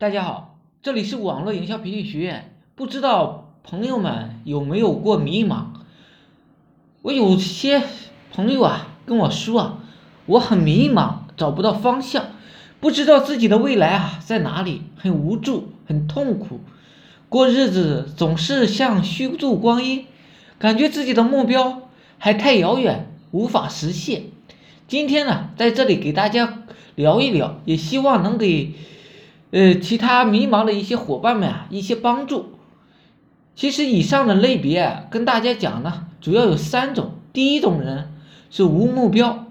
大家好，这里是网络营销培训学院。不知道朋友们有没有过迷茫？我有些朋友啊跟我说啊，我很迷茫，找不到方向，不知道自己的未来啊在哪里，很无助，很痛苦，过日子总是像虚度光阴，感觉自己的目标还太遥远，无法实现。今天呢，在这里给大家聊一聊，也希望能给。呃，其他迷茫的一些伙伴们啊，一些帮助。其实以上的类别跟大家讲呢，主要有三种。第一种人是无目标，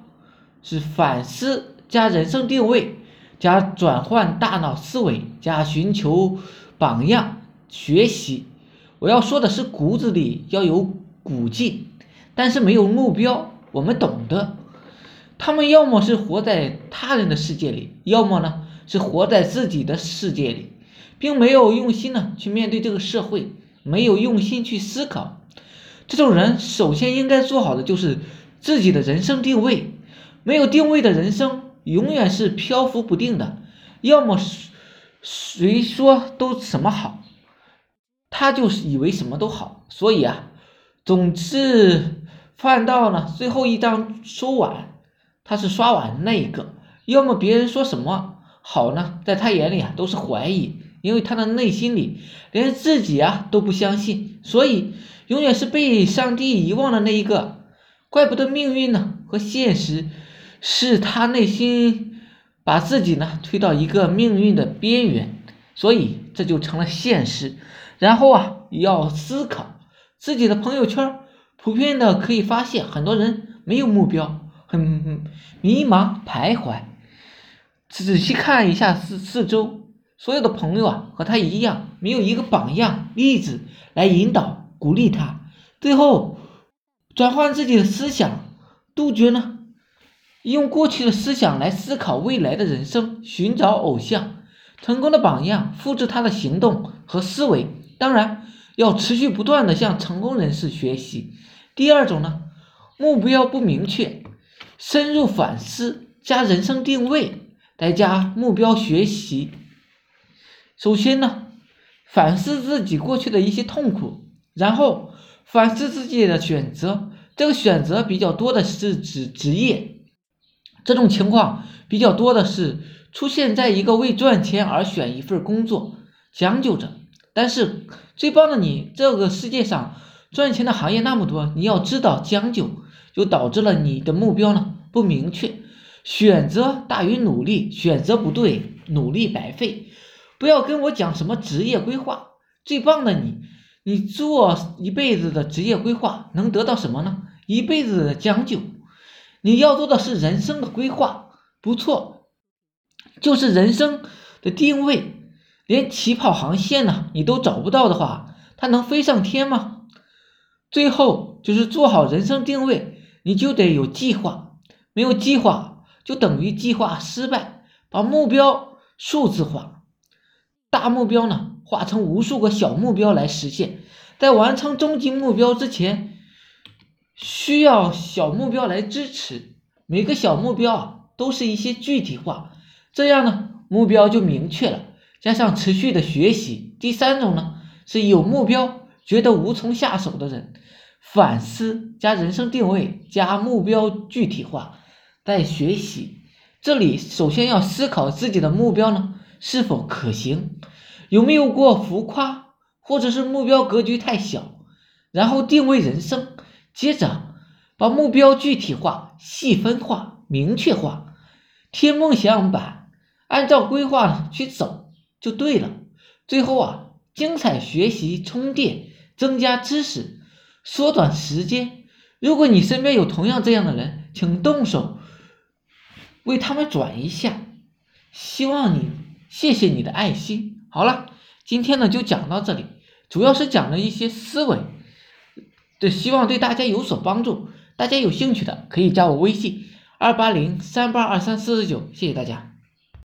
是反思加人生定位加转换大脑思维加寻求榜样学习。我要说的是骨子里要有骨劲，但是没有目标。我们懂得，他们要么是活在他人的世界里，要么呢？是活在自己的世界里，并没有用心呢去面对这个社会，没有用心去思考。这种人首先应该做好的就是自己的人生定位。没有定位的人生永远是漂浮不定的，要么谁说都什么好，他就是以为什么都好。所以啊，总是翻到呢最后一张收碗，他是刷碗那一个，要么别人说什么。好呢，在他眼里啊都是怀疑，因为他的内心里连自己啊都不相信，所以永远是被上帝遗忘的那一个。怪不得命运呢和现实是他内心把自己呢推到一个命运的边缘，所以这就成了现实。然后啊要思考自己的朋友圈，普遍的可以发现很多人没有目标，很迷茫徘徊。仔细看一下四四周，所有的朋友啊，和他一样，没有一个榜样例子来引导鼓励他。最后，转换自己的思想，杜绝呢，用过去的思想来思考未来的人生，寻找偶像成功的榜样，复制他的行动和思维。当然，要持续不断的向成功人士学习。第二种呢，目标不明确，深入反思加人生定位。来加目标学习。首先呢，反思自己过去的一些痛苦，然后反思自己的选择。这个选择比较多的是指职业，这种情况比较多的是出现在一个为赚钱而选一份工作，将就着。但是最棒的你，这个世界上赚钱的行业那么多，你要知道将就，就导致了你的目标呢不明确。选择大于努力，选择不对，努力白费。不要跟我讲什么职业规划，最棒的你，你做一辈子的职业规划能得到什么呢？一辈子的将就。你要做的是人生的规划，不错，就是人生的定位。连起跑航线呢你都找不到的话，它能飞上天吗？最后就是做好人生定位，你就得有计划，没有计划。就等于计划失败，把目标数字化，大目标呢化成无数个小目标来实现。在完成终极目标之前，需要小目标来支持。每个小目标啊都是一些具体化，这样呢目标就明确了。加上持续的学习。第三种呢是有目标觉得无从下手的人，反思加人生定位加目标具体化。在学习，这里首先要思考自己的目标呢是否可行，有没有过浮夸，或者是目标格局太小，然后定位人生，接着把目标具体化、细分化、明确化，贴梦想板，按照规划呢去走就对了。最后啊，精彩学习充电，增加知识，缩短时间。如果你身边有同样这样的人，请动手。为他们转一下，希望你谢谢你的爱心。好了，今天呢就讲到这里，主要是讲了一些思维，对，希望对大家有所帮助。大家有兴趣的可以加我微信二八零三八二三四四九，谢谢大家。